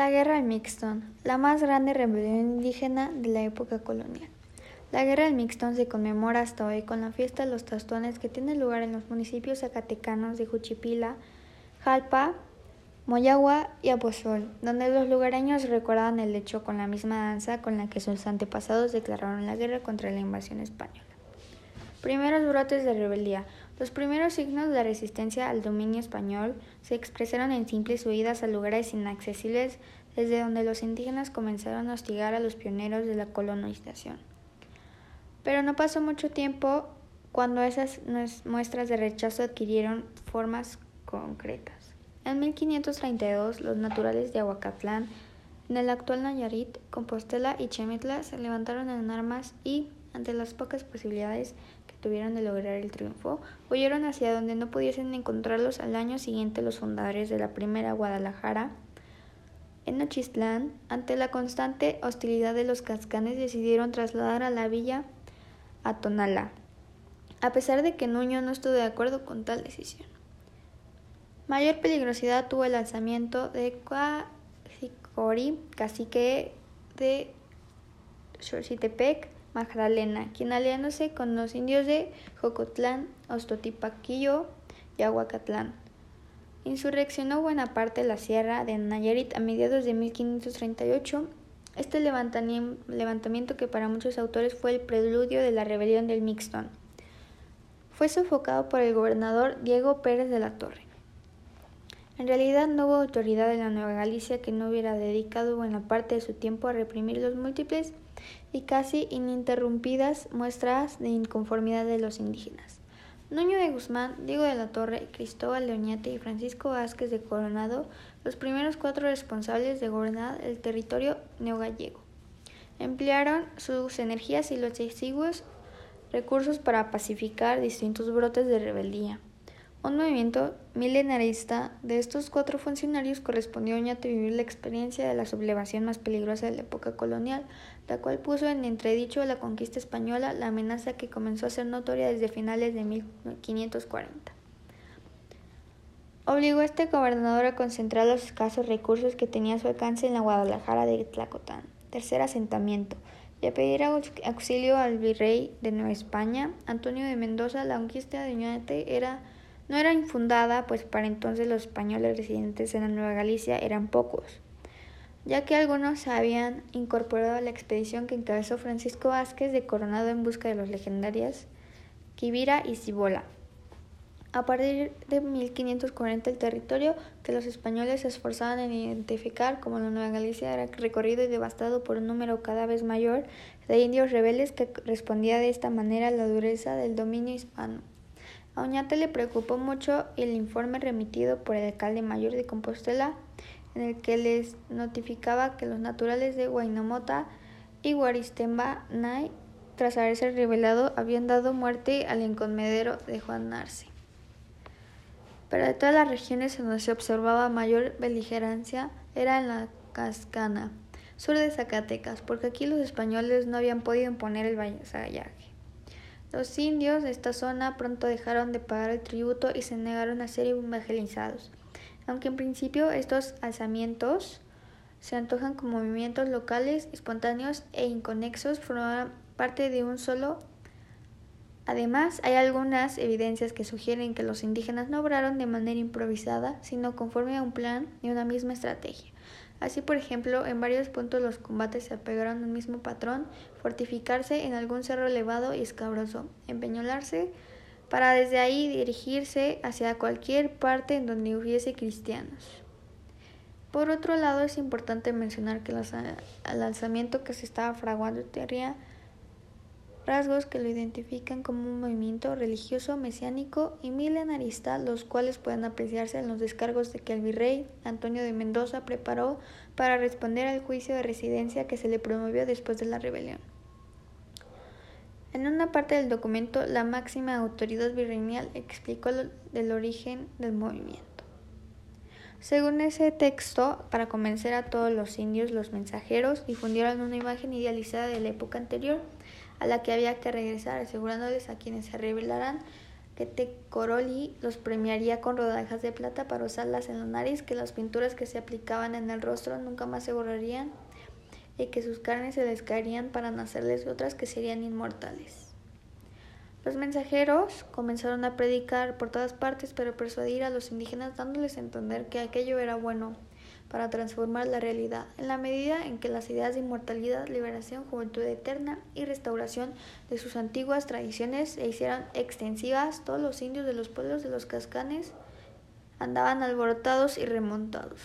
La Guerra del Mixton, la más grande rebelión indígena de la época colonial. La Guerra del Mixton se conmemora hasta hoy con la fiesta de los Tastones que tiene lugar en los municipios zacatecanos de Juchipila, Jalpa, Moyagua y Aposol, donde los lugareños recuerdan el hecho con la misma danza con la que sus antepasados declararon la guerra contra la invasión española. Primeros brotes de rebeldía. Los primeros signos de resistencia al dominio español se expresaron en simples huidas a lugares inaccesibles desde donde los indígenas comenzaron a hostigar a los pioneros de la colonización. Pero no pasó mucho tiempo cuando esas muestras de rechazo adquirieron formas concretas. En 1532, los naturales de Aguacatlán, en el actual Nayarit, Compostela y Chemitla se levantaron en armas y, ante las pocas posibilidades tuvieron de lograr el triunfo, huyeron hacia donde no pudiesen encontrarlos al año siguiente los fundadores de la primera Guadalajara. En Nochistlán, ante la constante hostilidad de los cascanes, decidieron trasladar a la villa a Tonala, a pesar de que Nuño no estuvo de acuerdo con tal decisión. Mayor peligrosidad tuvo el lanzamiento de Cuajicori, cacique de Xochitepec, Magdalena, quien aliándose con los indios de Jocotlán, Ostotipaquillo y Aguacatlán. Insurreccionó buena parte de la sierra de Nayarit a mediados de 1538 este levantamiento que para muchos autores fue el preludio de la rebelión del Mixton. Fue sofocado por el gobernador Diego Pérez de la Torre. En realidad no hubo autoridad en la Nueva Galicia que no hubiera dedicado buena parte de su tiempo a reprimir los múltiples y casi ininterrumpidas muestras de inconformidad de los indígenas. Nuño de Guzmán, Diego de la Torre, Cristóbal de Oñate y Francisco Vázquez de Coronado, los primeros cuatro responsables de gobernar el territorio neogallego, emplearon sus energías y los exiguos recursos para pacificar distintos brotes de rebeldía. Un movimiento milenarista de estos cuatro funcionarios correspondió a vivir la experiencia de la sublevación más peligrosa de la época colonial, la cual puso en entredicho la conquista española, la amenaza que comenzó a ser notoria desde finales de 1540. Obligó a este gobernador a concentrar los escasos recursos que tenía a su alcance en la Guadalajara de Tlacotán, tercer asentamiento, y a pedir auxilio al virrey de Nueva España, Antonio de Mendoza. La conquista de Oñate era no era infundada, pues para entonces los españoles residentes en la Nueva Galicia eran pocos, ya que algunos se habían incorporado a la expedición que encabezó Francisco Vázquez de Coronado en busca de los legendarias Quivira y Cibola. A partir de 1540 el territorio que los españoles se esforzaban en identificar como la Nueva Galicia era recorrido y devastado por un número cada vez mayor de indios rebeldes que respondía de esta manera a la dureza del dominio hispano. A Oñate le preocupó mucho el informe remitido por el alcalde mayor de Compostela, en el que les notificaba que los naturales de Guaynamota y Guaristemba Nay, tras haberse revelado, habían dado muerte al encomendero de Juan Narce. Pero de todas las regiones en donde se observaba mayor beligerancia era en la Cascana, sur de Zacatecas, porque aquí los españoles no habían podido imponer el vasallaje. Los indios de esta zona pronto dejaron de pagar el tributo y se negaron a ser evangelizados. Aunque en principio estos alzamientos se antojan como movimientos locales, espontáneos e inconexos, forman parte de un solo. Además, hay algunas evidencias que sugieren que los indígenas no obraron de manera improvisada, sino conforme a un plan y una misma estrategia. Así, por ejemplo, en varios puntos los combates se apegaron al mismo patrón, fortificarse en algún cerro elevado y escabroso, empeñolarse para desde ahí dirigirse hacia cualquier parte en donde hubiese cristianos. Por otro lado, es importante mencionar que el alzamiento que se estaba fraguando tenía rasgos que lo identifican como un movimiento religioso mesiánico y milenarista, los cuales pueden apreciarse en los descargos de que el virrey Antonio de Mendoza preparó para responder al juicio de residencia que se le promovió después de la rebelión. En una parte del documento, la máxima autoridad virreinal explicó el origen del movimiento. Según ese texto, para convencer a todos los indios, los mensajeros difundieron una imagen idealizada de la época anterior a la que había que regresar, asegurándoles a quienes se rebelaran que Tecoroli los premiaría con rodajas de plata para usarlas en la nariz, que las pinturas que se aplicaban en el rostro nunca más se borrarían y que sus carnes se les caerían para nacerles otras que serían inmortales. Los mensajeros comenzaron a predicar por todas partes, pero persuadir a los indígenas dándoles a entender que aquello era bueno para transformar la realidad, en la medida en que las ideas de inmortalidad, liberación, juventud eterna y restauración de sus antiguas tradiciones se hicieron extensivas, todos los indios de los pueblos de los cascanes andaban alborotados y remontados.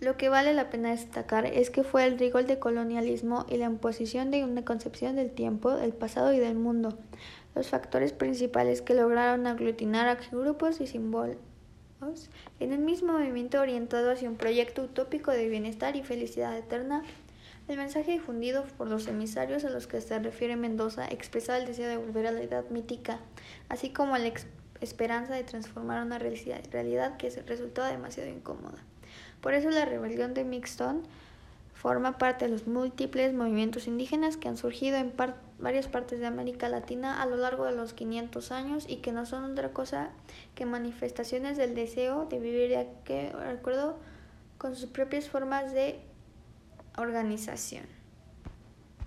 Lo que vale la pena destacar es que fue el rigor del colonialismo y la imposición de una concepción del tiempo, del pasado y del mundo los factores principales que lograron aglutinar a grupos y símbolos en el mismo movimiento orientado hacia un proyecto utópico de bienestar y felicidad eterna. El mensaje difundido por los emisarios a los que se refiere Mendoza expresaba el deseo de volver a la edad mítica, así como la esperanza de transformar una realidad que resultaba demasiado incómoda. Por eso la rebelión de Mixton forma parte de los múltiples movimientos indígenas que han surgido en varias partes de América Latina a lo largo de los 500 años y que no son otra cosa que manifestaciones del deseo de vivir de acuerdo con sus propias formas de organización.